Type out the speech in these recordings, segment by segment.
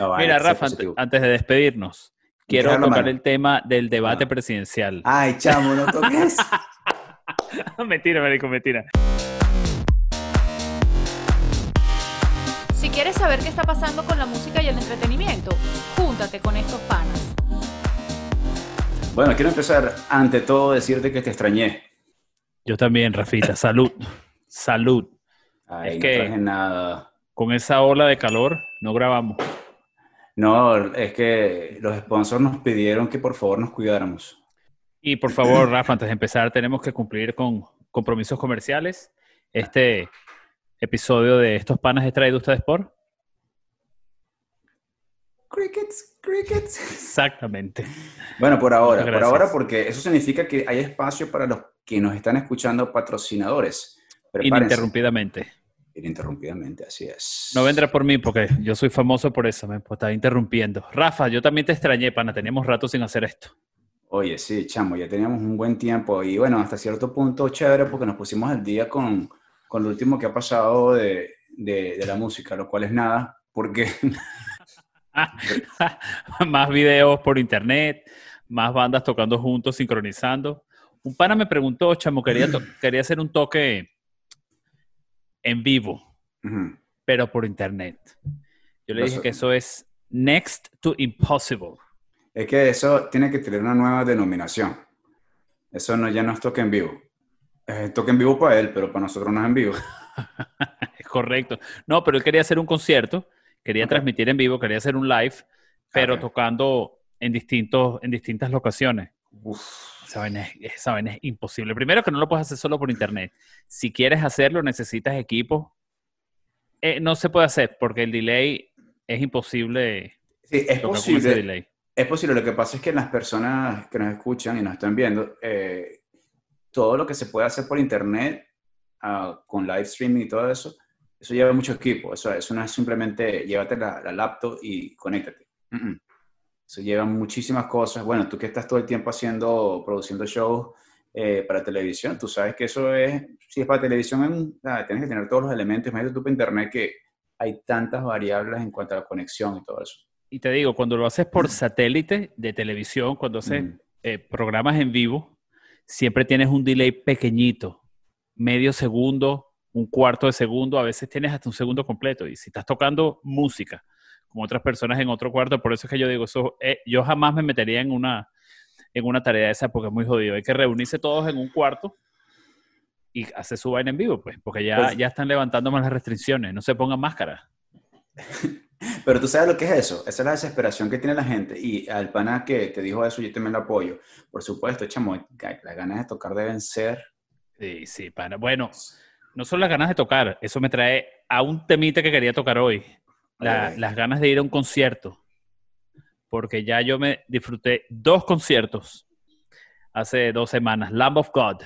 No, vale, Mira, Rafa, positivo. antes de despedirnos, quiero tocar mano. el tema del debate Ah. presidencial. Ay, chamo, no toques. mentira, marico, mentira. Si quieres saber qué está pasando con la música y el entretenimiento, júntate con estos panas. bueno, quiero empezar ante todo decirte que te extrañé. Yo también, Rafita. Salud. Salud. Ay, Es no que- traje nada. Con esa ola de calor no grabamos. No, es que los sponsors nos pidieron que por favor nos cuidáramos. Y por favor, Rafa, antes de empezar, tenemos que cumplir con compromisos comerciales. Este episodio de Estos Panas es traído ustedes por. Crickets, crickets. Exactamente. Bueno, por ahora, por ahora, porque eso significa que hay espacio para los que nos están escuchando patrocinadores. Prepárense. Ininterrumpidamente. Ininterrumpidamente, así es. No vendrá por mí porque yo soy famoso por eso, me pues, está interrumpiendo. Rafa, yo también te extrañé, pana. Teníamos rato sin hacer esto. Oye, sí, chamo, ya teníamos un buen tiempo y bueno, hasta cierto punto chévere porque nos pusimos al día con, con lo último que ha pasado de, de- de la música, lo cual es nada, porque más videos por internet, más bandas tocando juntos, sincronizando. Un pana me preguntó, chamo, quería, quería hacer un toque en vivo, pero por internet. Yo le dije que eso es next to impossible. es que eso tiene que tener una nueva denominación. Eso no, ya no es toque en vivo. Es toque en vivo para él, pero para nosotros no es en vivo. Es correcto. No, pero él quería hacer un concierto, quería transmitir en vivo, quería hacer un live, pero tocando en, distintos, en distintas locaciones. Uf. Vaina, es, esa vaina es imposible. Primero que no lo puedes hacer solo por internet. Si quieres hacerlo, necesitas equipo. Eh, no se puede hacer porque el delay es imposible Sí, es posible. delay. Es posible, lo que pasa es que las personas que nos escuchan y nos están viendo, eh, todo lo que se puede hacer por internet, ah, con live streaming y todo eso, eso lleva mucho equipo. Eso, eso no es simplemente llévate la, la laptop y conéctate. Eso lleva muchísimas cosas. Bueno, tú que estás todo el tiempo haciendo, produciendo shows eh, para televisión, tú sabes que eso es, si es para televisión, en- ah, tienes que tener todos los elementos. Imagínate tú para internet que hay tantas variables en cuanto a la conexión y todo eso. Y te digo, cuando lo haces por satélite de televisión, cuando haces Mm. eh, programas en vivo, siempre tienes un delay pequeñito, medio segundo, un cuarto de segundo, a veces tienes hasta un segundo completo. Y si estás tocando música con otras personas en otro cuarto, por eso es que yo digo, eso, eh, yo jamás me metería en una, en una tarea de esa porque es muy jodido. Hay que reunirse todos en un cuarto y hacer su vaina en vivo, pues, porque ya, Pues- ya están levantando más las restricciones. No se pongan máscaras. Pero tú sabes lo que es eso, esa es la desesperación que tiene la gente y al pana que te dijo eso yo también lo apoyo. Por supuesto, chamo, las ganas de tocar deben ser... Sí, sí, pana. Bueno, no son las ganas de tocar, eso me trae a un temita que quería tocar hoy. La-. Las ganas de ir a un concierto. Porque ya yo me disfruté dos conciertos hace dos semanas. Lamb of God.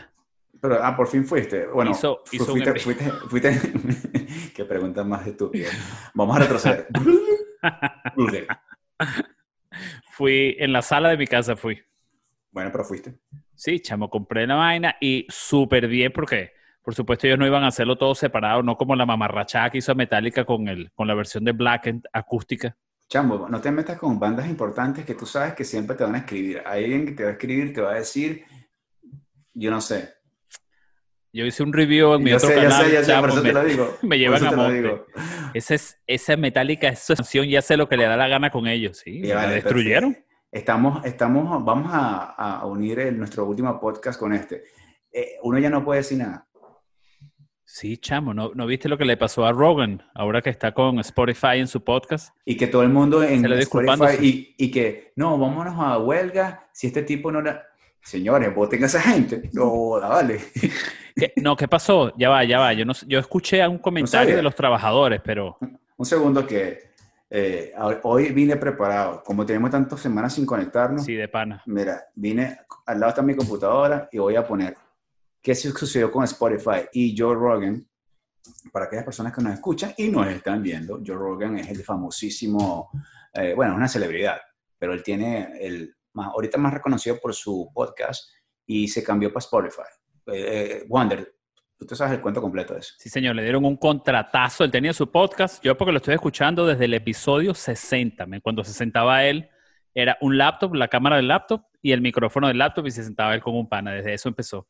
Pero, ah, por fin fuiste. Bueno, Hizo- fu- hizo fuiste, fuiste, fuiste- Qué pregunta más estúpida. Vamos a retroceder. Fui en la sala de mi casa, fui. bueno, pero fuiste. Sí, chamo, compré la vaina y súper bien porque, por supuesto, ellos no iban a hacerlo todo separado, no como la mamarrachada que hizo Metallica con, el, con la versión de Blackened acústica. Chambo, no te metas con bandas importantes que tú sabes que siempre te van a escribir. Hay alguien que te va a escribir, te va a decir, yo no sé. Yo hice un review en mi Yo otro sé, yo canal. sé, yo sé, chamo, por eso me- te lo digo. me llevan a monte. Esa es esa Metallica, esa canción y hace lo que le da la gana con ellos, ¿sí? Y la vale, destruyeron. perfecto. Estamos, estamos, vamos a, a unir el- nuestro último podcast con este. Eh, uno ya no puede decir nada. Sí, chamo, ¿no, ¿no viste lo que le pasó a Rogan ahora que está con Spotify en su podcast? Y que todo el mundo en Se disculpándose. Spotify y, y que, no, vámonos a huelga si este tipo no la... Señores, voten a esa gente. No. ¿Qué- No, ¿qué pasó? Ya va, ya va. Yo, no, yo escuché a un comentario de los trabajadores, pero Un segundo que eh, hoy vine preparado. Como tenemos tantas semanas sin conectarnos, sí, de pana. mira, vine, al lado está mi computadora y voy a poner qué sucedió con Spotify y Joe Rogan. Para aquellas personas que nos escuchan y nos están viendo, Joe Rogan es el famosísimo, eh, bueno, es una celebridad, pero él tiene el más, ahorita más reconocido por su podcast y se cambió para Spotify. Eh, eh, Wonder, Tú sabes el cuento completo de eso. Sí, señor, le dieron un contratazo. Él tenía su podcast. Yo porque lo estoy escuchando desde el episodio 60. me- Cuando se sentaba él, era un laptop, la cámara del laptop y el micrófono del laptop y se sentaba él con un pana. Desde eso empezó.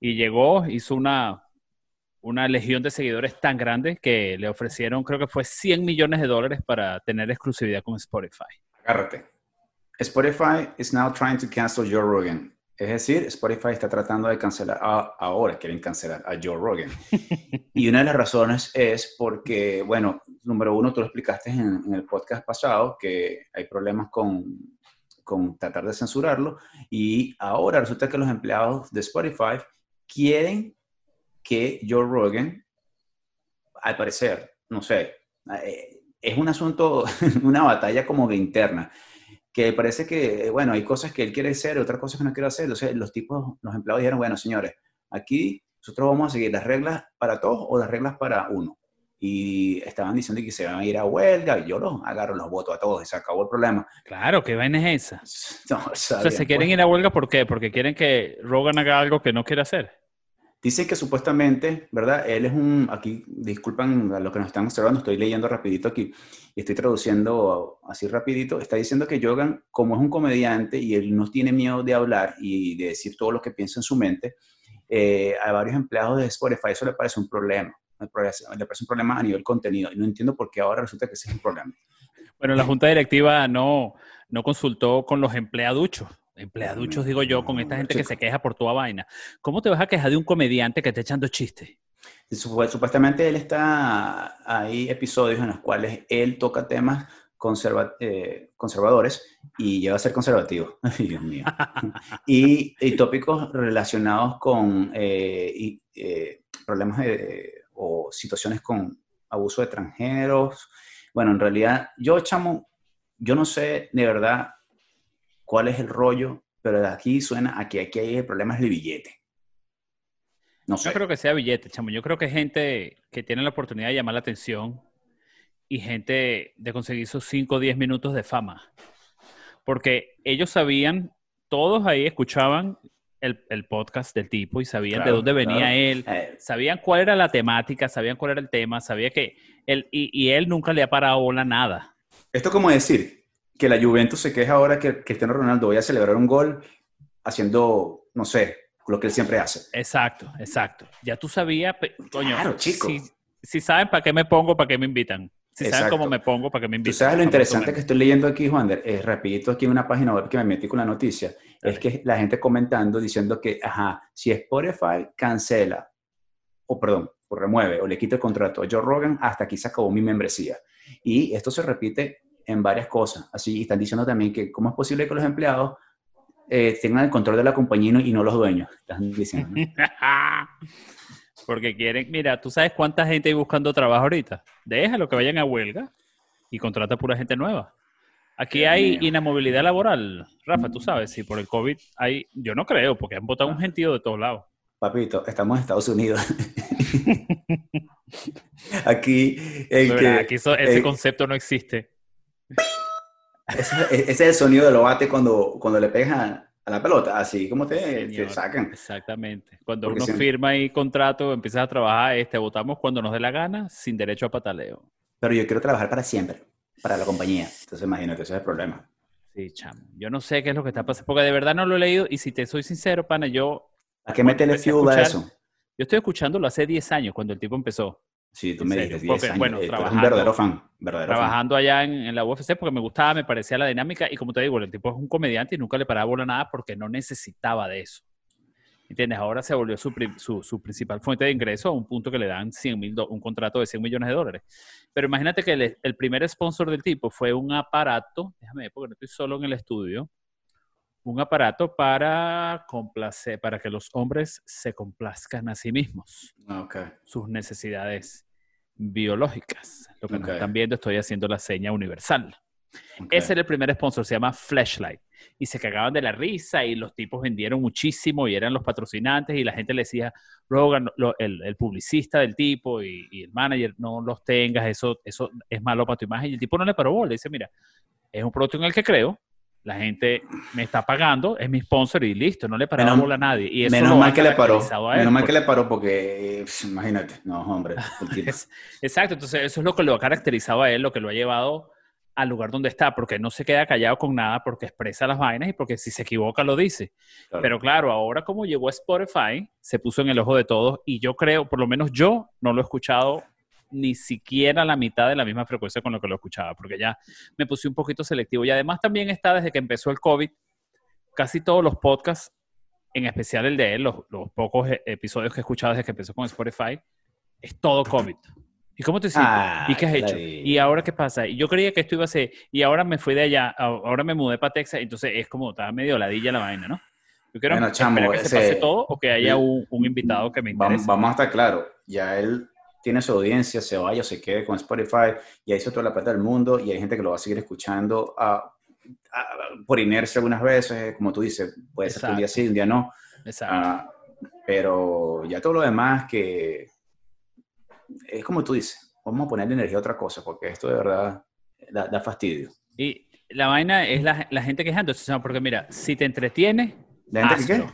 Y llegó, hizo una, una legión de seguidores tan grande que le ofrecieron, creo que fue 100 millones de dólares para tener exclusividad con Spotify. Agárrate. Spotify is now trying to cancel Joe Rogan. Es decir, Spotify está tratando de cancelar, a- ahora quieren cancelar a Joe Rogan. y una de las razones es porque, bueno, número uno, tú lo explicaste en, en el podcast pasado, que hay problemas con, con tratar de censurarlo. Y ahora resulta que los empleados de Spotify quieren que Joe Rogan, al parecer, no sé, eh, es un asunto, una batalla como que interna que parece que, bueno, hay cosas que él quiere hacer, otras cosas que no quiere hacer. Entonces, los tipos, los empleados dijeron, bueno, señores, aquí nosotros vamos a seguir las reglas para todos o las reglas para uno. Y estaban diciendo que se van a ir a huelga, y yo los agarro, los voto a todos y se acabó el problema. Claro, ¿qué vaina es esa? No, O sea, ¿se quieren ir a huelga por qué? Porque quieren que Rogan haga algo que no quiere hacer. Dice que supuestamente, ¿verdad? Él es un, aquí, disculpan a los que nos están observando, estoy leyendo rapidito aquí y estoy traduciendo así rapidito, está diciendo que Jogan, como es un comediante y él no tiene miedo de hablar y de decir todo lo que piensa en su mente, eh, a varios empleados de Spotify eso le parece un problema, le parece, un problema a nivel contenido y no entiendo por qué ahora resulta que ese es un problema. Bueno, la junta directiva no, no consultó con los empleaduchos. Empleaduchos, digo yo, con esta gente que se queja por toda vaina. ¿Cómo te vas a quejar de un comediante que está echando chistes? Supuestamente él está, hay episodios en los cuales él toca temas conserva- eh, conservadores y llega a ser conservativo. Dios mío. y, y tópicos relacionados con eh, y, eh, problemas de- o situaciones con abuso de extranjeros. Bueno, en realidad, yo, chamo, yo no sé de verdad cuál es el rollo, pero de aquí suena a que aquí hay el problema es el billete. No sé. No creo que sea billete, chamo. Yo creo que es gente que tiene la oportunidad de llamar la atención y gente de conseguir sus 5 o 10 minutos de fama. Porque ellos sabían, todos ahí escuchaban el, el podcast del tipo y sabían de dónde venía claro. él, Eh, sabían cuál era la temática, sabían cuál era el tema, sabía que él, y, y él nunca le ha parado bola nada. Esto como decir que la Juventus se queja ahora que Cristiano Ronaldo vaya a celebrar un gol haciendo, no sé, lo que él siempre hace. Exacto, exacto. Ya tú sabías, coño, Claro, chico. Si, si saben para qué me pongo, para qué me invitan. Si saben Exacto. cómo me pongo, para qué me Tú invitan. sabes lo interesante que estoy leyendo aquí, Juan, es rapidito aquí en una página web que me metí con la noticia, es que la gente comentando diciendo que, ajá, si Spotify cancela, o perdón, o remueve o le quita el contrato a Joe Rogan, hasta aquí se acabó mi membresía. Y esto se repite en varias cosas. Así, están diciendo también que cómo es posible que los empleados eh, tengan el control de la compañía y no- y no los dueños. Están diciendo. ¿no? Porque quieren, mira, ¿tú sabes cuánta gente hay buscando trabajo ahorita? Déjalo que vayan a huelga y contrata pura gente nueva. Aquí Dios hay mío. inmovilidad laboral. Rafa, tú sabes, si por el COVID hay, yo no creo, porque han votado un gentío de todos lados. Papito, estamos en Estados Unidos. Aquí, el De que, verdad, aquí eso- ese concepto no existe. ese, ese es el sonido del bate cuando, cuando le pegas a, la pelota, así como te, sacan. Exactamente. Cuando Porque uno siempre- firma ahí contrato, empiezas a trabajar, este, votamos cuando nos dé la gana, sin derecho a pataleo. Pero yo quiero trabajar para siempre, para la compañía. Entonces, imagínate, ese es el problema. Sí, chamo. Yo no sé qué es lo que está pasando, porque de verdad no lo he leído y si te soy sincero, pana, yo, ¿A qué a fuel a eso? yo estoy escuchándolo hace 10 años, cuando el tipo empezó. Sí, tú me dices 10 porque, años. bueno, eh, eres un trabajando- verdadero fan. Verdadero fan. trabajando allá en, en la UFC porque me gustaba, me parecía la dinámica y como te digo, el tipo es un comediante y nunca le paraba bola nada porque no necesitaba de eso. ¿Entiendes? Ahora se volvió su, su, su principal fuente de ingreso a un punto que le dan 100 mil un contrato de 100 millones de dólares. Pero imagínate que el, el primer sponsor del tipo fue un aparato, déjame ver porque no estoy solo en el estudio, un aparato para complacer, para que los hombres se complazcan a sí mismos Ah, Ok. sus necesidades biológicas. Lo que nos están viendo, estoy haciendo la seña universal. Ese era el primer sponsor, se llama Flashlight. Y se cagaban de la risa y los tipos vendieron muchísimo y eran los patrocinantes y la gente le decía, Rogan, lo- el, el publicista del tipo y, y el manager, no los tengas, eso, eso es malo para tu imagen. Y el tipo no le paró bola, le dice, mira, es un producto en el que creo, La gente me está pagando, es mi sponsor y listo, no le paraba Menos- bola a nadie. Y eso Menos mal que le paró. Menos mal que porque- le paró porque, imagínate, no, hombre. Es- Exacto, entonces eso es lo que lo ha caracterizado a él, lo que lo ha llevado al lugar donde está, porque no se queda callado con nada, porque expresa las vainas y porque si se equivoca lo dice. claro. Pero claro, ahora como llegó a Spotify, se puso en el ojo de todos y yo creo, por lo menos yo no lo he escuchado ni siquiera la mitad de la misma frecuencia con lo que lo escuchaba, porque ya me puse un poquito selectivo. Y además también está desde que empezó el COVID, casi todos los podcasts, en especial el de él, los, los pocos e- episodios que he escuchado desde que empezó con Spotify, es todo COVID. ¿Y cómo te sientes? Ah, ¿Y qué has hecho? ¿Y ahora qué pasa? Y yo creía que esto iba a ser, y ahora me fui de allá, ahora me mudé para Texas, entonces es como, estaba medio ladilla la vaina, ¿no? Yo quiero Bueno, chamo, que se pase todo o que haya un, un invitado que me Vamos, interese. vamos a estar claros, ya él tiene su audiencia, se vaya o se quede con Spotify, ya hizo toda la plata del mundo y hay gente que lo va a seguir escuchando ah, ah, por inercia algunas veces, como tú dices, puede ser un día sí, un día no, Exacto. ah, pero ya todo lo demás que es como tú dices, vamos a ponerle energía a otra cosa, porque esto de verdad da, da fastidio. Y la vaina es la, la gente quejándose, porque mira, si te entretiene, ¿La gente que qué?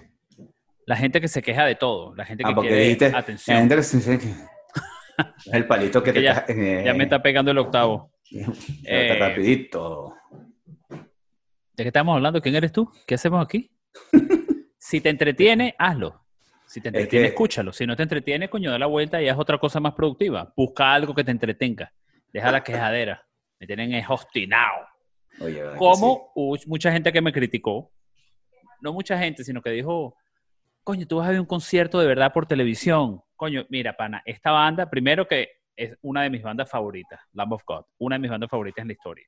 La gente que se queja de todo, la gente que Ah, quiere dijiste, la atención. gente que se- el palito que te ya- ca- eh, Ya me está pegando el octavo. eh, rapidito. ¿De qué estamos hablando? ¿Quién eres tú? ¿Qué hacemos aquí? si te entretiene, hazlo. Si te entretiene, que- escúchalo. Si no te entretiene, coño, da la vuelta y haz otra cosa más productiva. Busca algo que te entretenga. Deja la quejadera. Me tienen es obstinado. Oye, ¿verdad que Como mucha gente que me criticó. No mucha gente, sino que dijo, coño, tú vas a ver un concierto de verdad por televisión. Coño, mira, pana, esta banda, primero que es una de mis bandas favoritas, Lamb of God, una de mis bandas favoritas en la historia.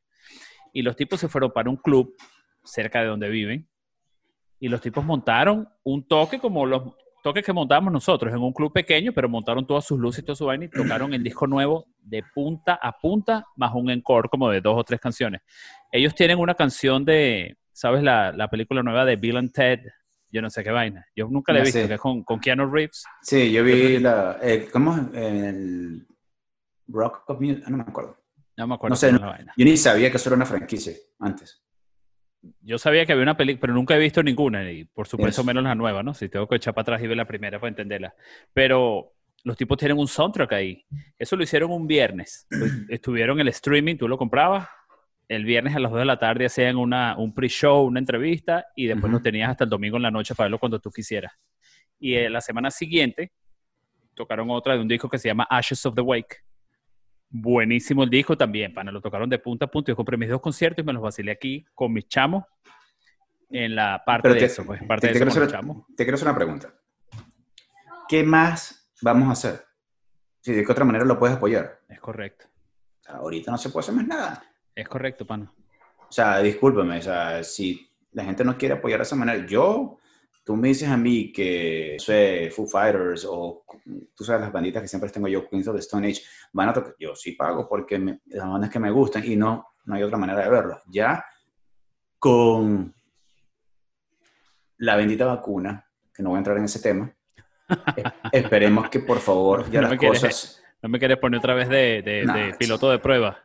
Y los tipos se fueron para un club cerca de donde viven y los tipos montaron un toque como los toques que montamos nosotros en un club pequeño, pero montaron todas sus luces y toda su vaina y tocaron el disco nuevo de punta a punta, más un encore como de dos o tres canciones. Ellos tienen una canción de, ¿sabes? La, la película nueva de Bill and Ted, yo no sé qué vaina. Yo nunca la he visto, sé. que es con, con Keanu Reeves. Sí, yo vi la. eh, ¿Cómo es? El Rock of Music. No me acuerdo. No me acuerdo No sé, no- vaina. Yo ni sabía que eso era una franquicia antes. Yo sabía que había una película, pero nunca he visto ninguna, y por supuesto menos la nueva, ¿no? Si tengo que echar para atrás y ver la primera para entenderla. Pero los tipos tienen un soundtrack ahí. Eso lo hicieron un viernes. Estuvieron en el streaming, tú lo comprabas. El viernes a las 2 de la tarde hacían una, un pre-show, una entrevista, y después Ujú. lo tenías hasta el domingo en la noche para verlo cuando tú quisieras. Y eh, la semana siguiente tocaron otra de un disco que se llama Ashes of the Wake. Buenísimo el disco también, pana. Lo tocaron de punta a punta. Yo compré mis dos conciertos y me los vacilé aquí con mis chamos en la parte Pero de te- eso, pues, parte Te, de te eso hacer, te quiero hacer una pregunta. ¿Qué más vamos a hacer? Si de qué otra manera lo puedes apoyar. Es correcto. Ahorita no se puede hacer más nada. Es correcto, pana. O sea, discúlpeme, o sea, si la gente no quiere apoyar de esa manera, yo, tú me dices a mí que, sé, Foo Fighters o tú sabes las banditas que siempre tengo yo, Queens of the Stone Age, van a tocar, yo sí pago porque me- las bandas que me gustan y no, no hay otra manera de verlo. Ya con la bendita vacuna, que no voy a entrar en ese tema, es- esperemos que por favor ya No las me quieres- cosas... No me quieres poner otra vez de, de- Nah, de es- piloto de prueba.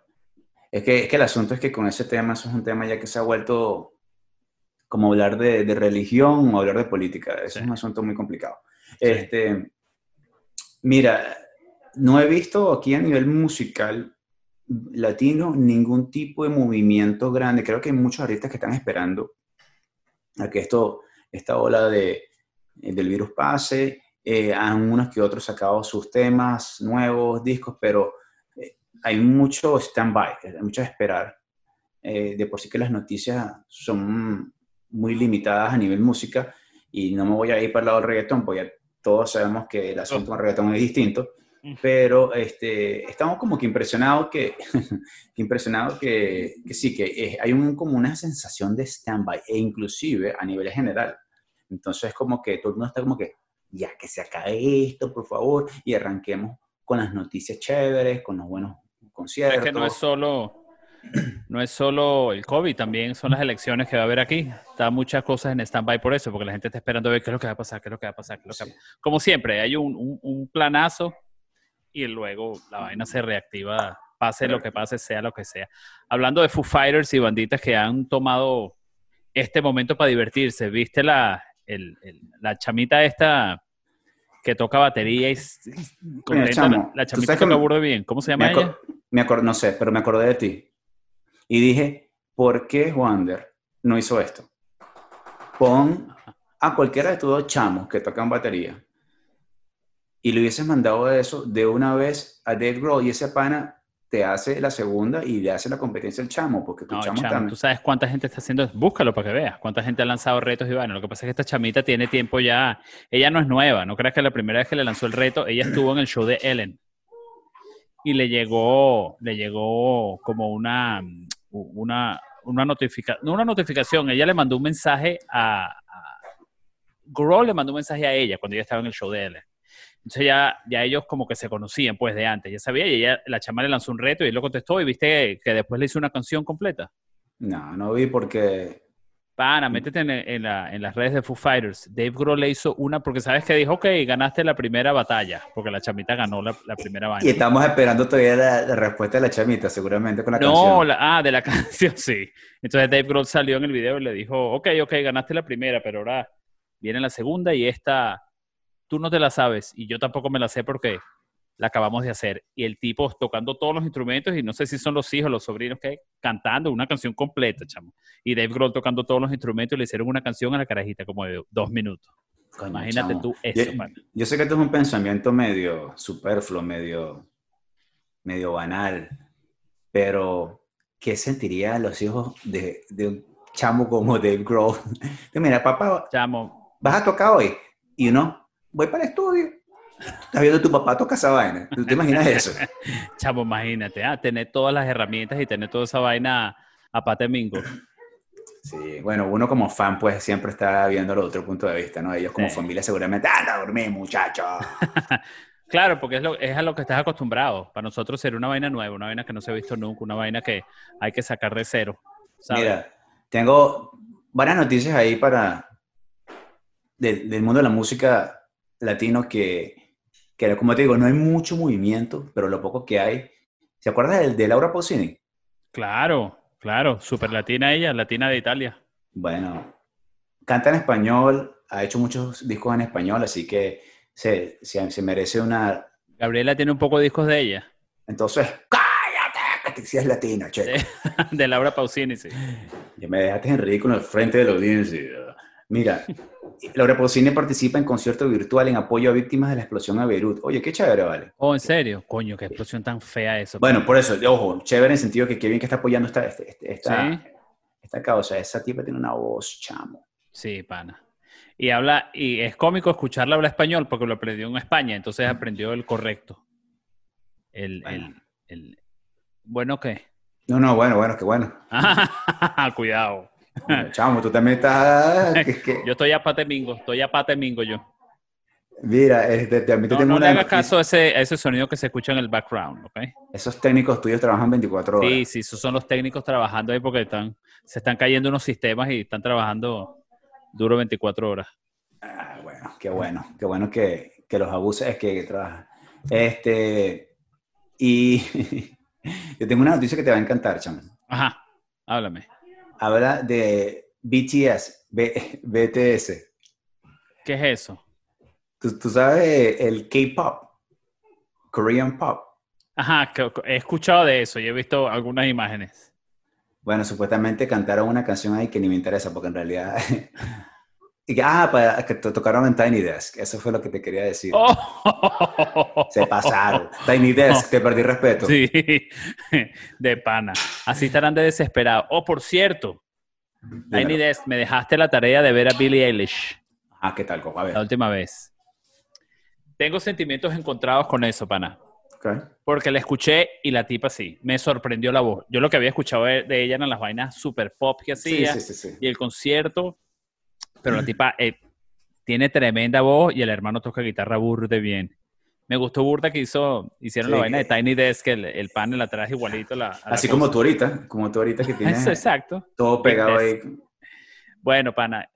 Es que, es que el asunto es que con ese tema, eso es un tema ya que se ha vuelto como hablar de, de religión o hablar de política. Eso Sí. es un asunto muy complicado. Sí. Este, mira, no he visto aquí a nivel musical latino ningún tipo de movimiento grande. Creo que hay muchos artistas que están esperando a que esto, esta ola de, del virus pase. Eh, han unos que otros sacado sus temas, nuevos discos, pero eh, hay mucho stand-by, hay mucho esperar. Eh, de por sí que las noticias son muy limitadas a nivel música y no me voy a ir para el lado del reggaetón, porque ya todos sabemos que el asunto con el reggaetón es distinto, Mm. pero este, estamos como que impresionados que, que impresionados que, que sí, que eh, hay un, como una sensación de stand-by, e inclusive a nivel general. Entonces como que todo el mundo está como que, ya que se acabe esto, por favor, y arranquemos con las noticias chéveres, con los buenos conciertos. Es que no es solo, no es solo el COVID, también son las elecciones que va a haber aquí. Está muchas cosas en stand-by por eso, porque la gente está esperando a ver qué es lo que va a pasar, qué es lo que va a pasar, qué es lo que va a. Como siempre, hay un, un- un planazo y luego la vaina se reactiva, pase lo que pase, sea lo que sea. Hablando de Foo Fighters y banditas que han tomado este momento para divertirse. ¿Viste la, el- el- la chamita esta que toca batería y chamo, la chamita que me- burda bien. ¿Cómo se Me, llama acor- ella? me no sé, pero me acordé de ti. Y dije, ¿por qué Wander no hizo esto? Pon a cualquiera de tus dos chamos que tocan batería y le hubieses mandado eso de una vez a Dave Grohl y ese pana te hace la segunda y le hace la competencia al chamo, porque tu No, chamo chamo, también. tú sabes cuánta gente está haciendo, búscalo para que veas, cuánta gente ha lanzado retos y bueno, lo que pasa es que esta chamita tiene tiempo ya, ella no es nueva, no creas que la primera vez que le lanzó el reto, ella estuvo en el show de Ellen y le llegó, le llegó como una, una, una notificación, no una notificación, ella le mandó un mensaje a, a Grohl le mandó un mensaje a ella cuando ella estaba en el show de Ellen. Entonces ya, ya ellos como que se conocían pues de antes, ya sabía, y ella, la chama le lanzó un reto y él lo contestó y viste que después le hizo una canción completa. No, no vi porque Pana, métete en, en la- en las redes de Foo Fighters. Dave Grohl le hizo una porque sabes que dijo, ok, ganaste la primera batalla, porque la chamita ganó la, la primera Y estamos esperando todavía la, la respuesta de la chamita, seguramente con la No, canción. la- ah, de la canción, sí. Entonces Dave Grohl salió en el video y le dijo, ok, ok, ganaste la primera, pero ahora viene la segunda y esta, tú no te la sabes y yo tampoco me la sé porque la acabamos de hacer. Y el tipo tocando todos los instrumentos y no sé si son los hijos, los sobrinos que cantando una canción completa, chamo. Y Dave Grohl tocando todos los instrumentos y le hicieron una canción a la carajita como de dos minutos. Coño, Imagínate chamo. tú eso, Yo-. Yo sé que esto es un pensamiento medio superfluo, medio, medio banal, pero ¿qué sentirían los hijos de, de un chamo como Dave Grohl? Mira, papá, Chamo, vas a tocar hoy. Y uno, voy para el estudio. Estás viendo a tu papá tocar esa vaina. ¿Tú te imaginas eso? chamo, imagínate, ah, tener todas las herramientas y tener toda esa vaina a pate mingo. Sí, bueno, uno como fan pues siempre está viendo el otro punto de vista, ¿no? Ellos como Sí. familia seguramente, anda a dormir, muchacho. Claro, porque es, lo, es a lo que estás acostumbrado. Para nosotros sería una vaina nueva, una vaina que no se ha visto nunca, una vaina que hay que sacar de cero. ¿sabes? Mira, tengo varias noticias ahí para del, del mundo de la música latino que, que, como te digo, no hay mucho movimiento, pero lo poco que hay. ¿Se acuerdas del de Laura Pausini? Claro, claro, super latina ella, latina de Italia. Bueno, canta en español, ha hecho muchos discos en español, así que se, se, se merece una... Gabriela tiene un poco de discos de ella, Entonces, cállate, que si es latina, che. Sí. de Laura Pausini, sí. Ya me dejaste en ridículo al frente de la audiencia. Mira, Laura Pausini participa en concierto virtual en apoyo a víctimas de la explosión a Beirut. Oye, qué chévere, vale. Oh, ¿en serio? Coño, qué explosión tan fea eso. Bueno, por eso, ojo, chévere en el sentido que qué bien que está apoyando esta, este- este- esta, Sí. esta causa. Esa tipa tiene una voz, chamo. Sí, pana. Y habla, y es cómico escucharla hablar español porque lo aprendió en España, entonces aprendió el correcto. El, el, el- bueno, ¿qué? No, no, bueno, bueno, qué bueno. Cuidado. Chamo, tú también estás... que- Yo estoy a pate mingo, estoy a pate mingo yo. Mira, este, te No, tengo no le una hagas caso a ese, a ese sonido que se escucha en el background, ¿ok? Esos técnicos tuyos trabajan 24 horas. Sí, sí, esos son los técnicos trabajando ahí porque están, se están cayendo unos sistemas y están trabajando duro 24 horas. Ah, bueno, qué bueno, qué bueno que, que los abuses es que, trabajan. Este, y yo tengo una noticia que te va a encantar, chamo. Ajá, háblame. Habla de BTS, B- BTS. ¿Qué es eso? ¿Tú, tú sabes el K-pop, Korean pop. Ajá, he escuchado de eso y he visto algunas imágenes. Bueno, supuestamente cantaron una canción ahí que ni me interesa porque en realidad... y que, ah, para, que to- tocaron en Tiny Desk. Eso fue lo que te quería decir. ¡Oh! Se pasaron. Tiny Desk, te perdí respeto. Sí, de pana. Así estarán de desesperados. Oh, por cierto, Tiny. Desk, me dejaste la tarea de ver a Billie Eilish Ah, ¿qué tal? A ver. la última vez. Tengo sentimientos encontrados con eso, pana. Ok. Porque la escuché y la tipa sí, me sorprendió la voz. Yo lo que había escuchado de, ella eran las vainas super pop que hacía sí, sí, sí. y el concierto, pero la tipa eh, tiene tremenda voz y el hermano toca guitarra burde bien. Me gustó burda que hizo, hicieron la vaina de Tiny Desk, el, el panel atrás igualito. La, la Así como tú ahorita, como tú ahorita que tienes Eso, exacto. todo pegado ahí. Bueno, pana,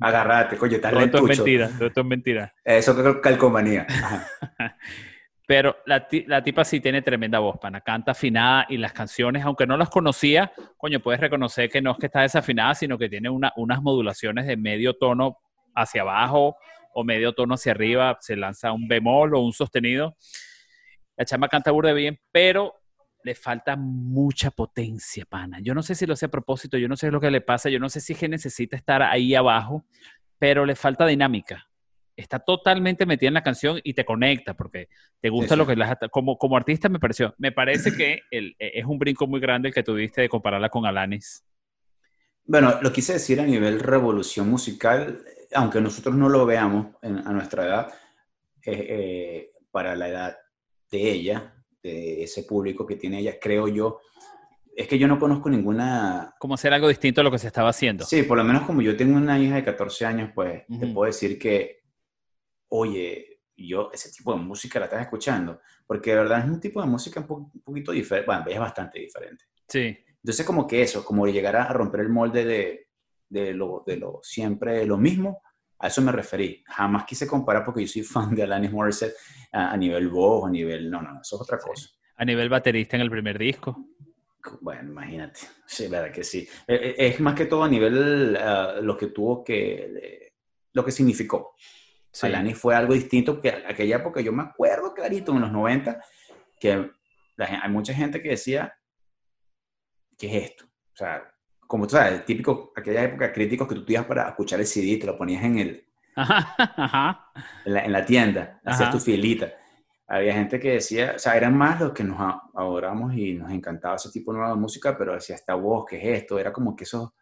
Agarrate, coño, estás todo esto es mentira, todo esto es mentira. Eso es calcomanía. Pero la, la tipa sí tiene tremenda voz, pana. Canta afinada y las canciones, aunque no las conocía, coño, puedes reconocer que no es que está desafinada, sino que tiene una- unas modulaciones de medio tono hacia abajo o medio tono hacia arriba. Se lanza un bemol o un sostenido. La chama canta burda bien, pero le falta mucha potencia, pana. Yo no sé si lo hace a propósito, yo no sé lo que le pasa, yo no sé si es que necesita estar ahí abajo, pero le falta dinámica. Está totalmente metida en la canción y te conecta porque te gusta Sí, lo que las como como artista me pareció. Me parece que el- e- es un brinco muy grande el que tuviste de compararla con Alanis. Bueno, lo quise decir a nivel revolución musical, aunque nosotros no lo veamos en- a nuestra edad, eh, eh, para la edad de ella, de ese público que tiene ella, creo yo, es que yo no conozco ninguna... Como hacer algo distinto a lo que se estaba haciendo. Sí, por lo menos como yo tengo una hija de 14 años, pues te Ujú. puedo decir que, oye, yo ese tipo de música la estás escuchando, porque de verdad es un tipo de música un, po- un poquito diferente, bueno, es bastante diferente. Sí. Entonces, como que eso, como llegar a romper el molde de, de, lo, de lo siempre lo mismo, a eso me referí. Jamás quise comparar porque yo soy fan de Alanis Morissette a, a nivel voz, a nivel... No, no, eso es otra cosa. A nivel baterista en el primer disco. Bueno, imagínate. Sí, verdad que sí. Eh, eh, Es más que todo a nivel ah, lo que tuvo que... eh, lo que significó. Sí. Fue algo distinto que aquella época, yo me acuerdo clarito en los 90, que la hay mucha gente que decía, ¿qué es esto? O sea, como tú sabes, típico, aquella época críticos que tú te ibas para escuchar el CD, te lo ponías en, el, Ajá, ajá. en, la, en la tienda, hacías Ajá. tu filita. Había gente que decía, o sea, eran más los que nos adoramos y nos encantaba ese tipo de nueva música, pero decía, esta voz, ¿qué es esto? Era como que eso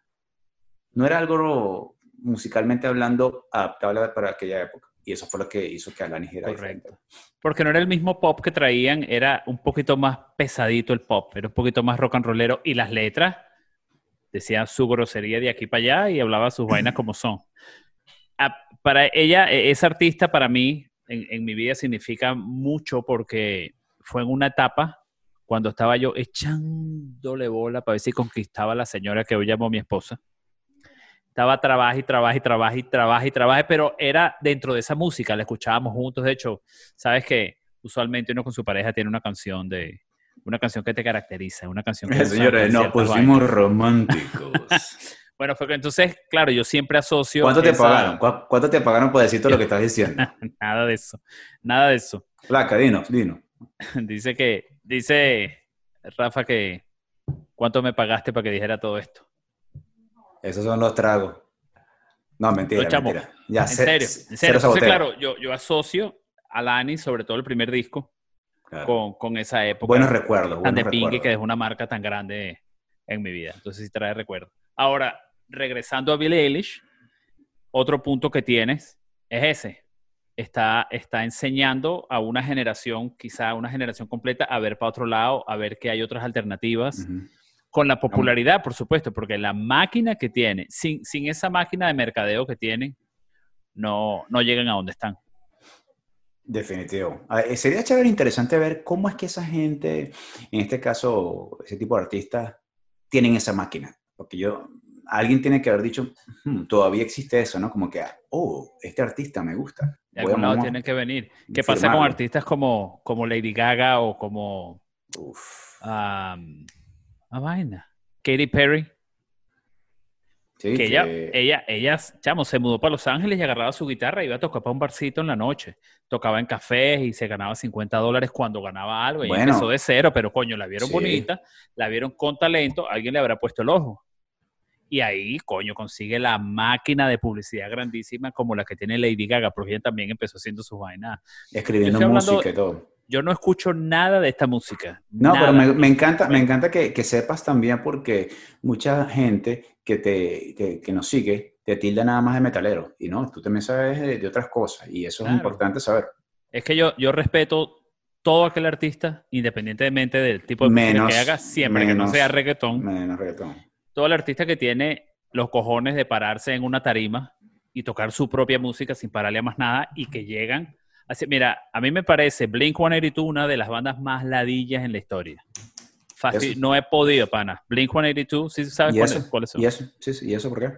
no era algo musicalmente hablando adaptable para aquella época. Y eso fue lo que hizo que Alanis era diferente. Correcto. Porque no era el mismo pop que traían, era un poquito más pesadito el pop, era un poquito más rock and rollero y las letras decían su grosería de aquí para allá y hablaba sus vainas como son. Ah, para ella, e- esa artista para mí en, en mi vida significa mucho porque fue en una etapa cuando estaba yo echándole bola para ver si conquistaba a la señora que hoy llamo mi esposa. Estaba trabaja y trabaja y trabaja y trabaja y trabaja, pero era dentro de esa música, la escuchábamos juntos. De hecho, sabes que usualmente uno con su pareja tiene una canción de una canción que te caracteriza, una canción que usa Señores, nos pusimos vainas. románticos. Bueno, fue que entonces, claro, yo siempre asocio ¿Cuánto te pagaron? ¿Cu- ¿Cuánto te pagaron por decir todo lo que estás diciendo? Nada de eso, nada de eso. Placa, dinos, dinos. dice que dice Rafa que cuánto me pagaste para que dijera todo esto. Esos son los tragos. No, mentira, Los mentira. Ya, En serio, en serio. Entonces, claro, yo, yo asocio a Lani, sobre todo el primer disco, Claro. con, con esa época. Buenos recuerdos. tan buenos de recuerdos. que dejó una marca tan grande en mi vida. Entonces sí trae recuerdo. Ahora, regresando a Billie Eilish, otro punto que tienes es ese. Está, está enseñando a una generación, quizá a una generación completa, a ver para otro lado, a ver que hay otras alternativas. Ujú. Con la popularidad, por supuesto, porque la máquina que tiene, sin, sin esa máquina de mercadeo que tienen, no, no llegan a donde están. Definitivo. Ver, sería chévere interesante ver cómo es que esa gente, en este caso, ese tipo de artistas, tienen esa máquina. Porque yo, alguien tiene que haber dicho, "Hmm, todavía existe eso, ¿no? Como que, oh, este artista me gusta. De algún lado tienen que venir. ¿Qué pasa con firmarlo". artistas como, como Lady Gaga o como Uf. um, a vaina. Katy Perry, Sí, que ella, que- ella, ella, chamo, se mudó para Los Ángeles y agarraba su guitarra y iba a tocar para un barcito en la noche. Tocaba en cafés y se ganaba 50 dólares cuando ganaba algo. Ella Bueno. empezó de cero, pero coño, la vieron Sí. bonita, la vieron con talento, alguien le habrá puesto el ojo. Y ahí, coño, consigue la máquina de publicidad grandísima como la que tiene Lady Gaga, porque ella también empezó haciendo sus vainas. escribiendo música y todo. Yo no escucho nada de esta música. No, pero me, me encanta, me encanta que, que sepas también porque mucha gente que, te, que, que nos sigue te tilda nada más de metalero y no, tú también sabes de, de otras cosas y eso Claro. es importante saber. Es que yo, yo respeto todo aquel artista, independientemente del tipo de música que haga, siempre que no sea reggaetón. Menos reggaetón. Todo el artista que tiene los cojones de pararse en una tarima y tocar su propia música sin pararle a más nada y que llegan. Así, mira, a mí me parece Blink 182 una de las bandas más ladillas en la historia. Fácil, no he podido, pana. Blink 182, ¿sí sabes ¿Y cuáles, eso? cuáles son? ¿Y eso? Sí, sí, ¿Y eso por qué?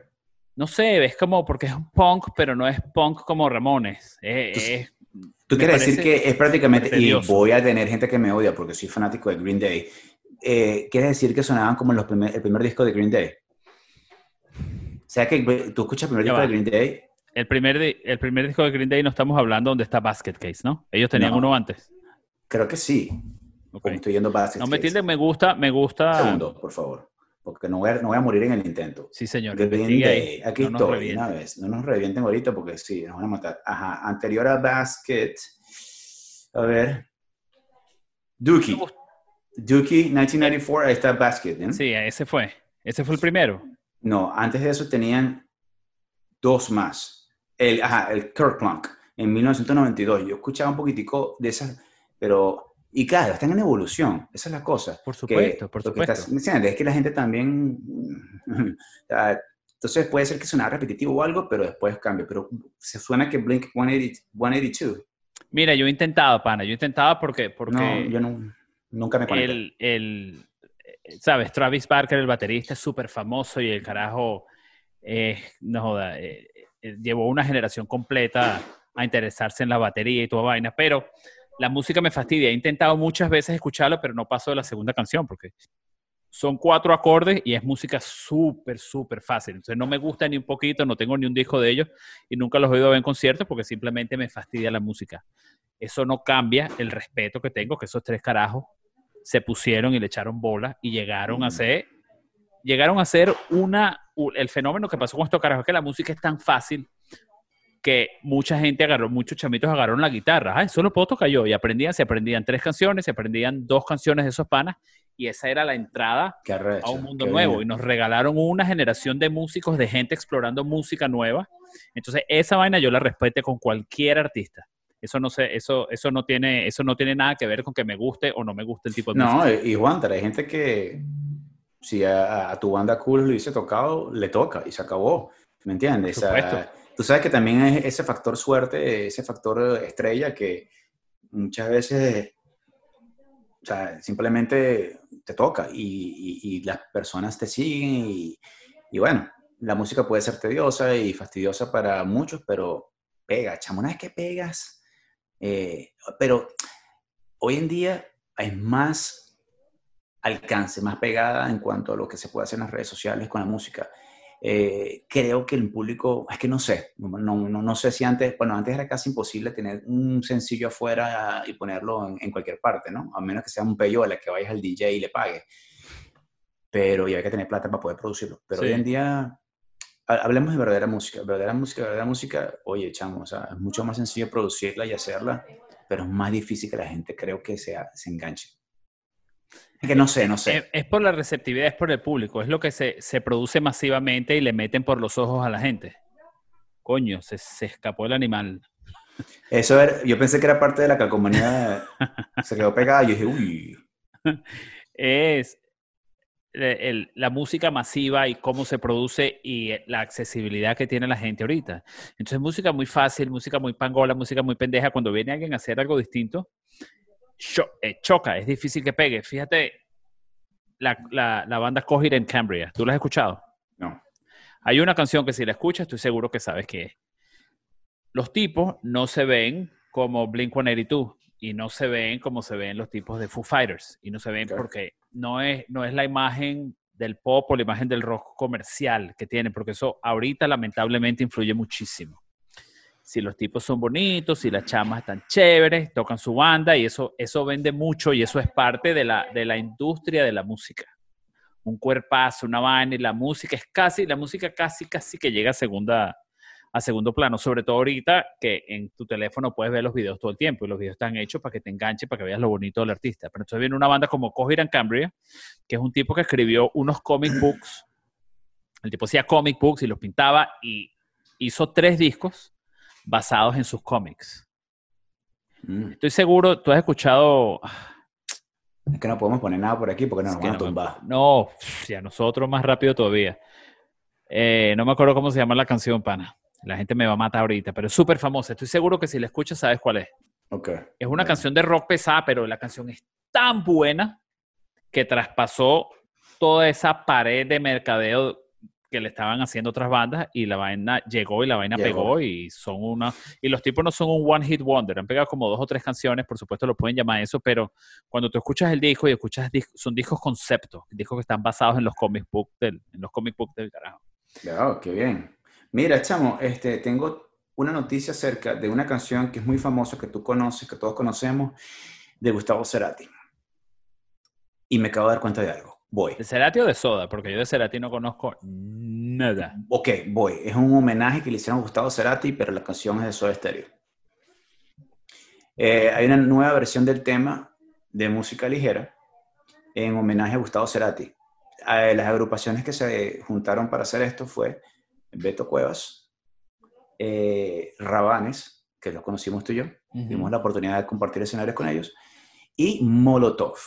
No sé, es como porque es un punk, pero no es punk como Ramones. Es, Tú- es- ¿Tú Tú Me quieres decir que es prácticamente, y voy a tener gente que me odia porque soy fanático de Green Day. Eh, ¿Quieres decir que sonaban como los primer- el primer disco de Green Day? O sea que tú escuchas el primer Ya disco va. de Green Day, El primer, el primer disco de Green Day no estamos hablando donde está Basket Case, ¿no? Ellos tenían No. uno antes. creo que sí. Estoy yendo Basket No me entienden, me gusta, me gusta. Un segundo, por favor, porque no voy a, no voy a morir en el intento. Sí, señor. Green. Day, aquí No estoy, una vez. No nos revienten ahorita porque sí, nos van a matar. Ajá, anterior a Basket. A ver. Dookie. Dookie, 1994, ahí está Basket. ¿eh? Sí, ese fue. Ese fue el primero. No, antes de eso tenían dos más. El, ajá, el en 1992. Yo escuchaba un poquitico de esas, pero, y claro, están en evolución, esa es la cosa. Por que supuesto, por lo que supuesto. estás- ¿me entiendes? Es que la gente también, sea, entonces puede ser que suena repetitivo o algo, pero después cambia. Pero se suena que Blink 180 182. Mira, yo he intentado, pana. Yo he intentado porque, porque No, yo no, nunca me conecté. el, el, ¿sabes? Travis Barker, el baterista, es súper famoso y el carajo, eh, no joda, eh, llevó una generación completa a interesarse en la batería y toda vaina, pero la música me fastidia. He intentado muchas veces escucharlo, pero no paso de la segunda canción porque son cuatro acordes y es música súper, súper fácil. Entonces no me gusta ni un poquito, no tengo ni un disco de ellos y nunca los he oído en conciertos porque simplemente me fastidia la música. Eso no cambia el respeto que tengo, que esos tres carajos se pusieron y le echaron bola y llegaron a Mm. ser, llegaron a ser una, el fenómeno que pasó con estos carajos es que la música es tan fácil que mucha gente agarró, muchos chamitos agarraron la guitarra, ah, eso lo puedo tocar yo, y aprendían, se aprendían tres canciones, se aprendían dos canciones de esos panas, y esa era la entrada a un mundo nuevo bien. y nos regalaron una generación de músicos, de gente explorando música nueva. Entonces, esa vaina yo la respete con cualquier artista. Eso no sé, eso, eso no tiene, eso no tiene nada que ver con que me guste o no me guste el tipo de música. No, y Juan, hay gente que si a, a tu banda cool lo hubiese tocado, le toca y se acabó. ¿Me entiendes? Por supuesto. tú sabes que también es ese factor suerte, ese factor estrella que muchas veces, o sea, simplemente te toca y, y- y las personas te siguen y, y bueno, la música puede ser tediosa y fastidiosa para muchos, pero pega, chamo, una vez que pegas, eh, pero hoy en día hay más alcance, más pegada en cuanto a lo que se puede hacer en las redes sociales con la música. Eh, creo que el público, es que no sé, no, no, no sé si antes, bueno, antes era casi imposible tener un sencillo afuera y ponerlo en, en cualquier parte, ¿no? A menos que sea un payola, que vayas al DJ y le pague. Pero y hay que tener plata para poder producirlo. Pero Sí. hoy en día, ha- hablemos de verdadera música, verdadera música, verdadera música, oye, chamo, o sea, es mucho más sencillo producirla y hacerla, pero es más difícil que la gente creo que sea, se enganche. Es que no sé, no sé. Es, es por la receptividad, es por el público, es lo que se, se produce masivamente y le meten por los ojos a la gente. Coño, se, se escapó el animal. Eso era- yo pensé que era parte de la calcomanía, se quedó pegada y yo dije, uy, Es el- el- la música masiva y cómo se produce y la accesibilidad que tiene la gente ahorita. Entonces, música muy fácil, música muy pangola, música muy pendeja. Cuando viene alguien a hacer algo distinto, cho- eh, choca, es difícil que pegue. Fíjate, la, la, la banda Coheed en Cambria, ¿tú la has escuchado? no. Hay una canción que si la escuchas, estoy seguro que sabes qué es. Los tipos no se ven como Blink-182 y no se ven como se ven los tipos de Foo Fighters y no se ven porque no es, no es la imagen del pop o la imagen del rock comercial que tienen, porque eso ahorita lamentablemente influye muchísimo. Si los tipos son bonitos, si las chamas están chéveres, tocan su banda y eso, eso vende mucho y eso es parte de la, de la industria de la música. Un cuerpazo, una vaina y la música es casi, la música casi, casi que llega a segunda, a segundo plano, sobre todo ahorita que en tu teléfono puedes ver los videos todo el tiempo y los videos están hechos para que te enganche, para que veas lo bonito del artista. Pero entonces viene una banda como and Cambria, que es un tipo que escribió unos comic books, el tipo hacía comic books y los pintaba y hizo tres discos basados en sus cómics. Mm. Estoy seguro, tú has escuchado... Es que no podemos poner nada por aquí porque nos que van a no tumbar. acuerdo. No, y a nosotros más rápido todavía. Eh, no me acuerdo cómo se llama la canción, pana. La gente me va a matar ahorita, pero es súper famosa. Estoy seguro que si la escuchas sabes cuál es. Ok. Es una canción de rock pesada, pero la canción es tan buena que traspasó toda esa pared de mercadeo que le estaban haciendo otras bandas y la vaina llegó y la vaina Llegó. pegó y son una... Y los tipos no son un one hit wonder, han pegado como dos o tres canciones, por supuesto lo pueden llamar eso, pero cuando tú escuchas el disco y escuchas, son discos conceptos, discos que están basados en los comic book del, en los comic book del carajo. Claro, qué bien. Mira, chamo, este, tengo una noticia acerca de una canción que es muy famosa, que tú conoces, que todos conocemos, de Gustavo Cerati. Y me acabo de dar cuenta de algo. Voy. ¿De Cerati o de Soda? Porque yo de Cerati no conozco nada. Ok, voy. Es un homenaje que le hicieron a Gustavo Cerati, pero la canción es de Soda Stereo. Eh, hay una nueva versión del tema de música ligera en homenaje a Gustavo Cerati. Eh, las agrupaciones que se juntaron para hacer esto fue Beto Cuevas, eh, Rabanes, que los conocimos tú y yo, tuvimos la oportunidad de compartir escenarios con ellos, y Molotov.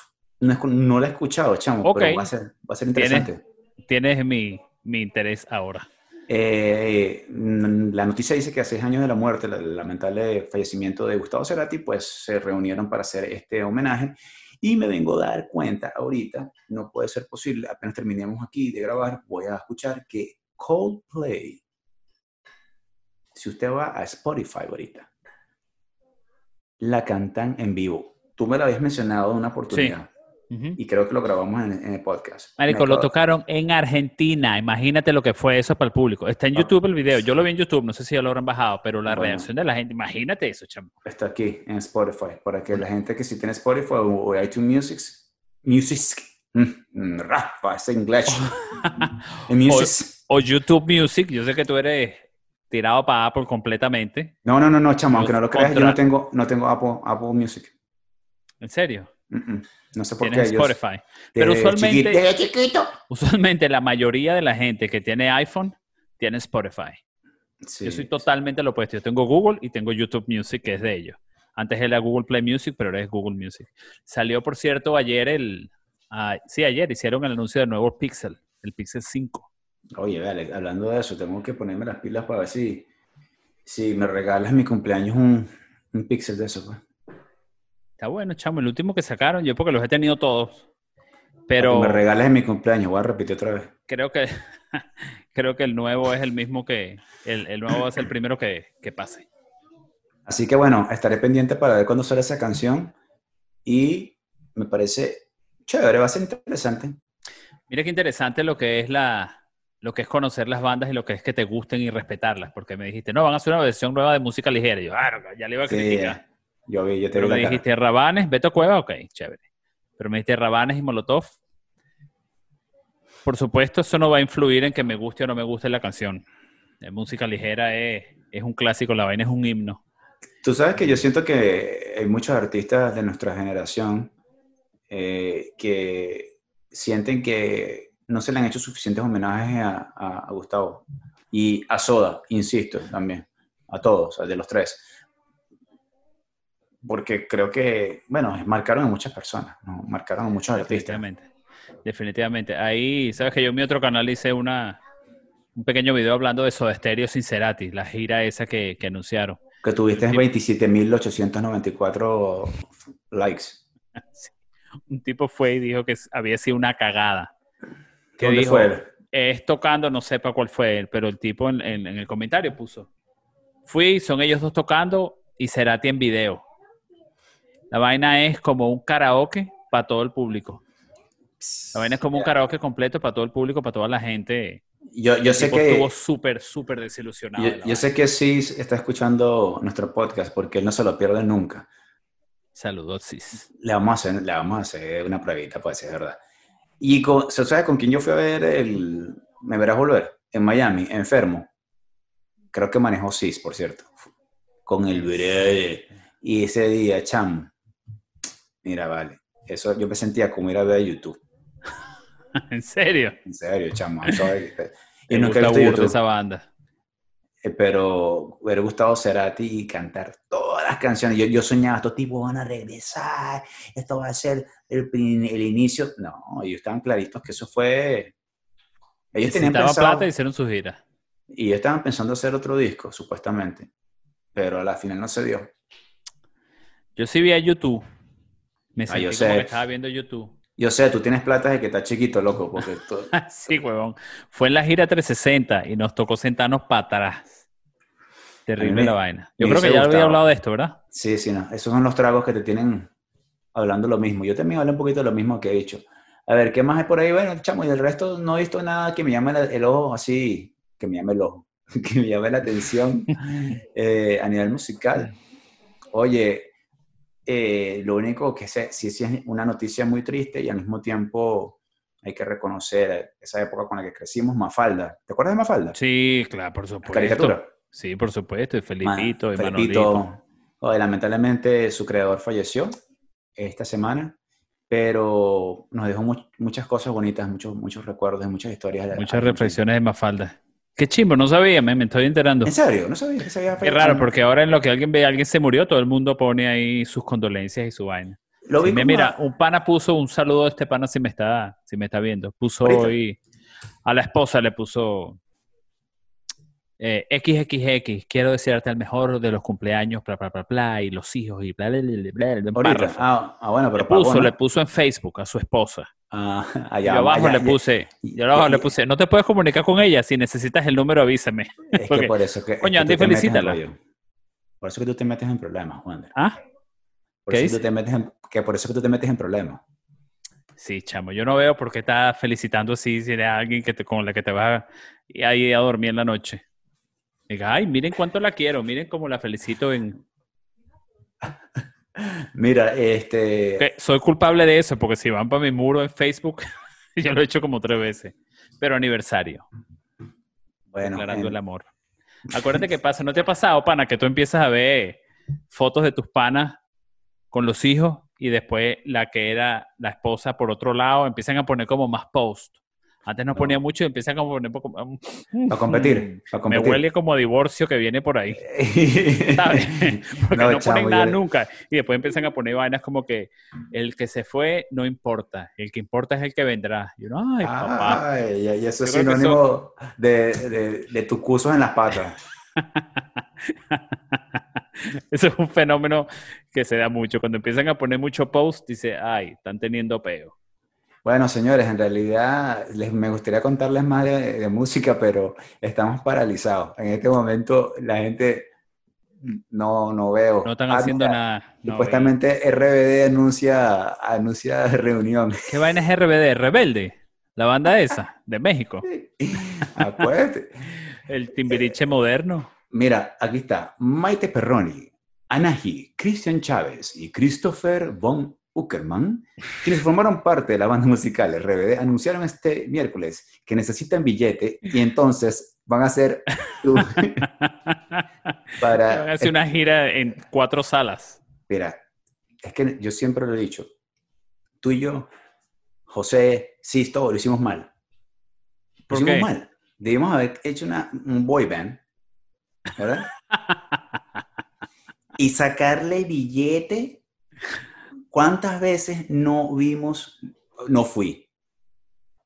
No, no la he escuchado, chamo, Ok. pero va a ser, va a ser interesante. Tienes mi, mi interés ahora. Eh, la noticia dice que a seis años de la muerte, el lamentable fallecimiento de Gustavo Cerati, pues se reunieron para hacer este homenaje y me vengo a dar cuenta ahorita, no puede ser posible, apenas terminemos aquí de grabar, voy a escuchar que Coldplay, si usted va a Spotify ahorita, la cantan en vivo. Tú me la habías mencionado en una oportunidad Y creo que lo grabamos en, en el podcast. Marico, lo tocaron en Argentina. Imagínate lo que fue eso para el público. Está en Ah. YouTube el video. Yo lo vi en YouTube, no sé si ya lo habrán bajado, pero la Bueno. reacción de la gente, imagínate eso, chamo. Está aquí en Spotify, para que la gente que si tiene Spotify o, o iTunes Music, Music, mm, mm, Rafa, es inglés. Music. o YouTube Music, yo sé que tú eres tirado para Apple completamente. No, no, no, no, chamo, aunque no lo creas, yo no tengo, no tengo Apple, Apple Music. ¿En serio? No sé por Tienes qué. Spotify. Pero usualmente- chiquito- desde chiquito. Usualmente la mayoría de la gente que tiene iPhone tiene Spotify. Sí, Yo soy totalmente lo opuesto. Yo tengo Google y tengo YouTube Music, que es de ellos. Antes era Google Play Music, pero ahora es Google Music. Salió, por cierto, ayer el... ah, sí, ayer hicieron el anuncio del nuevo Pixel, el Pixel 5. Oye, vale, hablando de eso, tengo que ponerme las pilas para ver si, si me regalas mi cumpleaños un, un pixel de eso. Pues. Está bueno, chamo. El último que sacaron, yo porque los he tenido todos. Pero me regales en mi cumpleaños, voy a repetir otra vez. creo que creo que el nuevo es el mismo que... El, el nuevo ser el primero que, que pase. Así que bueno, estaré pendiente para ver cuándo sale esa canción y me parece chévere, va a ser interesante. Mira qué interesante lo que es la lo que es conocer las bandas y lo que es que te gusten y respetarlas, porque me dijiste, no, van a hacer una versión nueva de música ligera. Y yo, ah, ya le iba a Sí, criticar. Yo vi, yo te Pero vi me la cara. dijiste Rabanes, Beto Cueva, ok, chévere. Pero me dijiste Rabanes y Molotov. Por supuesto, eso no va a influir en que me guste o no me guste la canción. La música ligera es, es un clásico, la vaina es un himno. Tú sabes que yo siento que hay muchos artistas de nuestra generación eh, que sienten que no se le han hecho suficientes homenajes a, a- a Gustavo y a Soda, insisto, también, a todos, de los tres. Porque creo que, bueno, marcaron a muchas personas, ¿no? marcaron a muchos artistas. Definitivamente. Definitivamente. Ahí, sabes que yo en mi otro canal hice una, un pequeño video hablando de Soda Stereo Sincerati, la gira esa que, que anunciaron. Que tuviste Sí. 27.894 likes. Un tipo fue y dijo que había sido una cagada. Que ¿Dónde dijo, fue? es tocando, no sepa cuál fue él, pero el tipo en, en- en el comentario puso, fui, son ellos dos tocando y Cerati en video. La vaina es como un karaoke para todo el público. La vaina es como un karaoke completo para todo el público, para toda la gente. Yo, yo El sé que... estuvo súper, súper desilusionado. Yo, sé que sí está escuchando nuestro podcast porque él no se lo pierde nunca. Saludos, sis. Le vamos a hacer, le vamos a hacer una pruebita, pues, es verdad. Y con, ¿sabes con quién yo fui a ver el Me Verás Volver? En Miami, enfermo. Creo que manejó SIS, por cierto. Con el brother. Y ese día, cham. Mira, vale. Eso yo me sentía como ir a ver YouTube. ¿En serio? En serio, chamo. Y nunca gusta YouTube. esa banda. Eh, pero hubiera gustado Cerati y cantar todas las canciones. Yo, yo soñaba, estos tipos van a regresar, esto va a ser el, el inicio. No, ellos estaban claritos que eso fue... Ellos tenían pensado, plata y hicieron su gira. y ellos estaban pensando hacer otro disco, supuestamente, pero a la final no se dio. Yo sí vi a YouTube. Me Ah, sentí yo como que estaba viendo YouTube. Yo sé, tú tienes plata de que está chiquito, loco, porque tú- sí, huevón. Fue en la gira 360 y nos tocó sentarnos para atrás. Terrible mí la vaina. Yo creo que ya había hablado de esto, ¿verdad? Sí, sí, no. Esos son los tragos que te tienen hablando lo mismo. Yo también hablé un poquito de lo mismo que he dicho. A ver, ¿qué más hay por ahí? Bueno, chamo, y del resto no he visto nada que me llame la- el ojo así, que me llame el ojo, que me llame la atención eh, a nivel musical. Oye, eh, lo único que sé, sí, sí es una noticia muy triste y al mismo tiempo hay que reconocer esa época con la que crecimos, Mafalda. ¿Te acuerdas de Mafalda? Sí, claro, por supuesto. Caricatura. Sí, por supuesto. Y Felipito, y Felipito. Oye, lamentablemente su creador falleció esta semana, pero nos dejó mu- muchas cosas bonitas, muchos, muchos recuerdos, muchas historias. Muchas reflexiones de Mafalda. Qué chimbo, no sabía, me, me estoy enterando. ¿En serio? ¿No sabía que se había Qué raro, porque ahora en lo que alguien ve, alguien se murió, todo el mundo pone ahí sus condolencias y su vaina. Lo vi me- como mira, un pana puso un saludo a este pana si me está, si me está viendo. Puso Ahorita. hoy a la esposa le puso eh, XXX, quiero desearte el mejor de los cumpleaños, bla, bla, bla, bla, y los hijos, y bla, bla, bla, bla, bla, párrafo. Ah, ah, bueno, le pero pagó, puso, ¿no? le puso en Facebook a su esposa. Ah, allá, abajo allá, le puse, y abajo le puse, no te puedes comunicar con ella, si necesitas el número avísame. Es que por eso que, es Coño, que Andy, felicítala. Por eso que tú te metes en problemas, Juan. ¿Ah? Por ¿Qué eso que tú te metes en, que por eso que tú te metes en problemas. Sí, chamo, yo no veo por qué estás felicitando así si eres alguien que te, con la que te vas a, a dormir en la noche. Diga, ay, miren cuánto la quiero, miren cómo la felicito en... Mira, este... Soy culpable de eso, porque si van para mi muro en Facebook, yo lo he hecho como tres veces. Pero aniversario, Bueno, declarando en- el amor. Acuérdate que pasa, ¿no te ha pasado, pana, que tú empiezas a ver fotos de tus panas con los hijos y después la que era la esposa por otro lado empiezan a poner como más post. Antes no, No. ponía mucho y empiezan a poner poco... Para competir, para Me competir. huele como a divorcio que viene por ahí, ¿sabes? Porque no, chamo, ponen nada yo- nunca. Y después empiezan a poner vainas como que el que se fue no importa, el que importa es el que vendrá. Y uno, ay, papá. Ay, y eso es sinónimo de, de, de tus cursos en las patas. Eso es un fenómeno que se da mucho. Cuando empiezan a poner mucho post, dice, ay, están teniendo peo. Bueno, señores, en realidad les, me gustaría contarles más de, de música, pero estamos paralizados. En este momento la gente no, no veo. No están Ah, haciendo nada. No, Supuestamente RBD anuncia, anuncia reunión. ¿Qué vaina es RBD? Rebelde. La banda esa, de México. Acuérdate. El timbiriche moderno. Mira, aquí está. Maite Perroni, Anahi, Cristian Chávez y Christopher von Uckerman, quienes formaron parte de la banda musical RBD, anunciaron este miércoles que necesitan billete y entonces van a hacer Van para... a hacer una gira en cuatro salas. Mira, es que yo siempre lo he dicho. Tú y yo, José, Sisto, lo hicimos mal. Lo ¿Por hicimos qué? mal. Debimos haber hecho una, un boy band, ¿verdad? y sacarle billete. ¿Cuántas veces no vimos, no fui?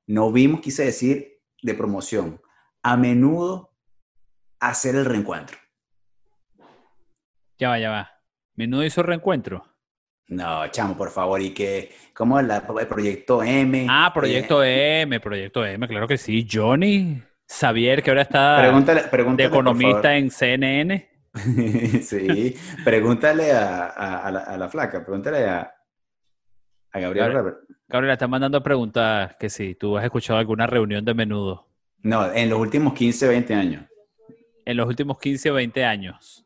No vimos, quise decir, de promoción. A menudo hacer el reencuentro. Ya va, ya va. Menudo hizo reencuentro. No, chamo, por favor, y que, ¿cómo la, el proyecto M? Ah, Proyecto eh, M, Proyecto M, claro que sí. Johnny, Xavier, que ahora está pregúntale, de pregúntale, por economista en CNN. sí, pregúntale a, a- a la, a la flaca, pregúntale a, a Gabriel. Robert. Gabriela, está mandando a preguntar que si tú has escuchado alguna reunión de menudo No, en los últimos 15, 20 años. en los últimos 15 o 20 años.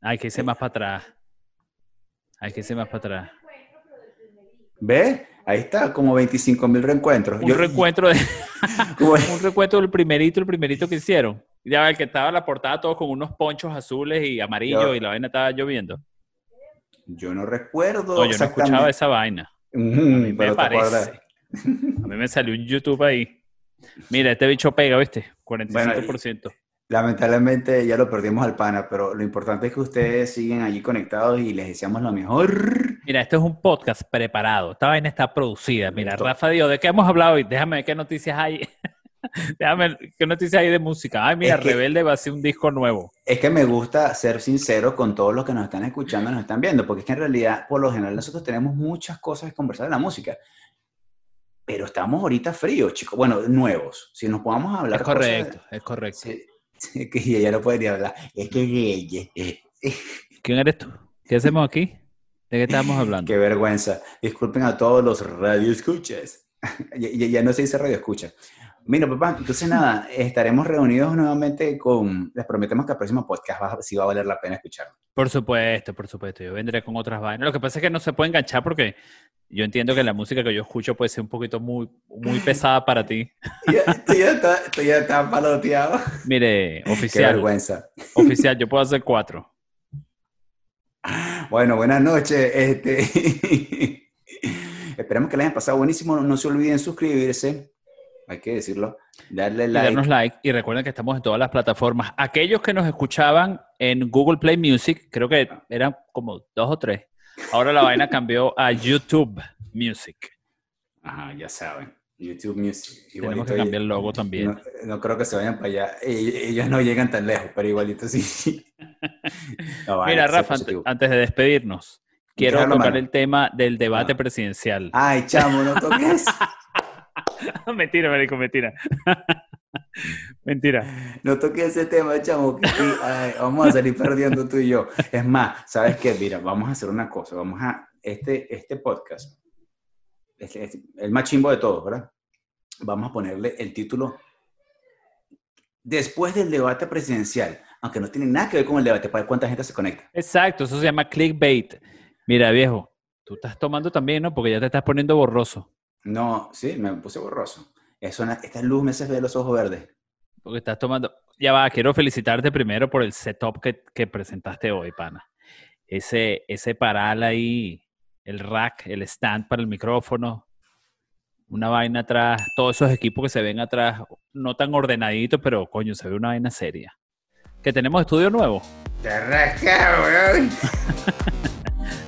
Hay que irse más para atrás. Hay que irse más para atrás. ¿Ves? Ahí está, como 25 mil reencuentros. Un Yo- reencuentro de, un recuento del primerito, el primerito que hicieron. Ya el que estaba en la portada todos con unos ponchos azules y amarillos Yo- y la vaina estaba lloviendo. Yo no recuerdo No, yo no escuchaba esa vaina. Me pero te acuerdas. parece. A mí me salió un YouTube ahí. Mira, este bicho pega, ¿viste? 45%. Lamentablemente ya lo perdimos al pana, pero lo importante es que ustedes siguen allí conectados y les deseamos lo mejor. Mira, esto es un podcast preparado. Esta vaina está producida. Mira. Rafa dijo, ¿de qué hemos hablado hoy? Déjame ver qué noticias hay. Déjame, ¿qué noticia hay de música? Ay, mira, Es que- Rebelde va a ser un disco nuevo. Es que me gusta ser sincero con todos los que nos están escuchando, nos están viendo, porque es que en realidad, por lo general, nosotros tenemos muchas cosas que conversar de la música. Pero estamos ahorita fríos, chicos. Bueno, nuevos. Si nos podamos hablar Es cosas- correcto, es correcto. Sí, sí, que ella no ni hablar. Es que ella. ¿Quién eres tú? ¿Qué hacemos aquí? ¿De qué estamos hablando? Qué vergüenza. Disculpen a todos los radioescuchas. ya, ya- ya no se dice radioescucha. Mira, papá, entonces nada, estaremos reunidos nuevamente con. Les prometemos que el próximo podcast va, sí va a valer la pena escucharlo. Por supuesto, por supuesto. Yo vendré con otras vainas. Lo que pasa es que no se puede enganchar porque yo entiendo que la música que yo escucho puede ser un poquito muy, muy pesada para ti. Tú ya estás estás paloteado. Mire, Qué oficial, vergüenza. oficial, yo puedo hacer cuatro. Bueno, buenas noches. Este... Esperemos que les hayan pasado buenísimo. No se olviden suscribirse. Hay que decirlo. Darle Y like. darnos like. Y recuerden que estamos en todas las plataformas. Aquellos que nos escuchaban en Google Play Music, creo que eran como dos o tres. Ahora la vaina cambió a YouTube Music. Ajá, ya saben. YouTube Music. Tenemos que cambiar el logo también. No, no creo que se vayan para allá. E- Ellos no llegan tan lejos, pero igualito sí. No, vale, Mira, Rafa, positivo. antes de despedirnos, quiero tocar mano. el tema del debate Ah. presidencial. Ay, chamo, no toques. mentira, marico, mentira. mentira. No toques ese tema, chamo. que sí, ay, vamos a salir perdiendo tú y yo. Es más, ¿sabes qué? Mira, vamos a hacer una cosa. Vamos a. Este, este podcast, este- este- el más chimbo de todos, ¿verdad? Vamos a ponerle el título Después del debate presidencial, aunque no tiene nada que ver con el debate, para ver cuánta gente se conecta. Exacto, eso se llama clickbait. Mira, viejo, tú estás tomando también, ¿no? Porque ya te estás poniendo borroso. No, sí, me puse borroso. Eso, esta luz me hace ver los ojos verdes. Porque estás tomando. Ya va, quiero felicitarte primero por el setup que, que presentaste hoy, pana. Ese, ese paral ahí, el rack, el stand para el micrófono, una vaina atrás, todos esos equipos que se ven atrás, no tan ordenaditos, pero coño, se ve una vaina seria. Que tenemos estudio nuevo. Te rasca, weón.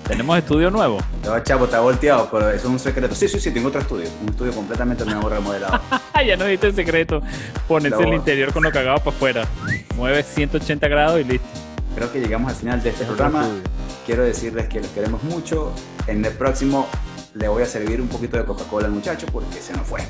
Tenemos estudio nuevo. No, chavo, está volteado, pero eso es un secreto. Sí, sí, sí, tengo otro estudio. Un estudio completamente nuevo, remodelado. ya no diste el secreto. Ponerse No. el interior con lo cagado para afuera. Mueve 180 grados y listo. Creo que llegamos al final de este Es programa. Quiero decirles que los queremos mucho. En el próximo le voy a servir un poquito de Coca-Cola al muchacho porque se nos fue.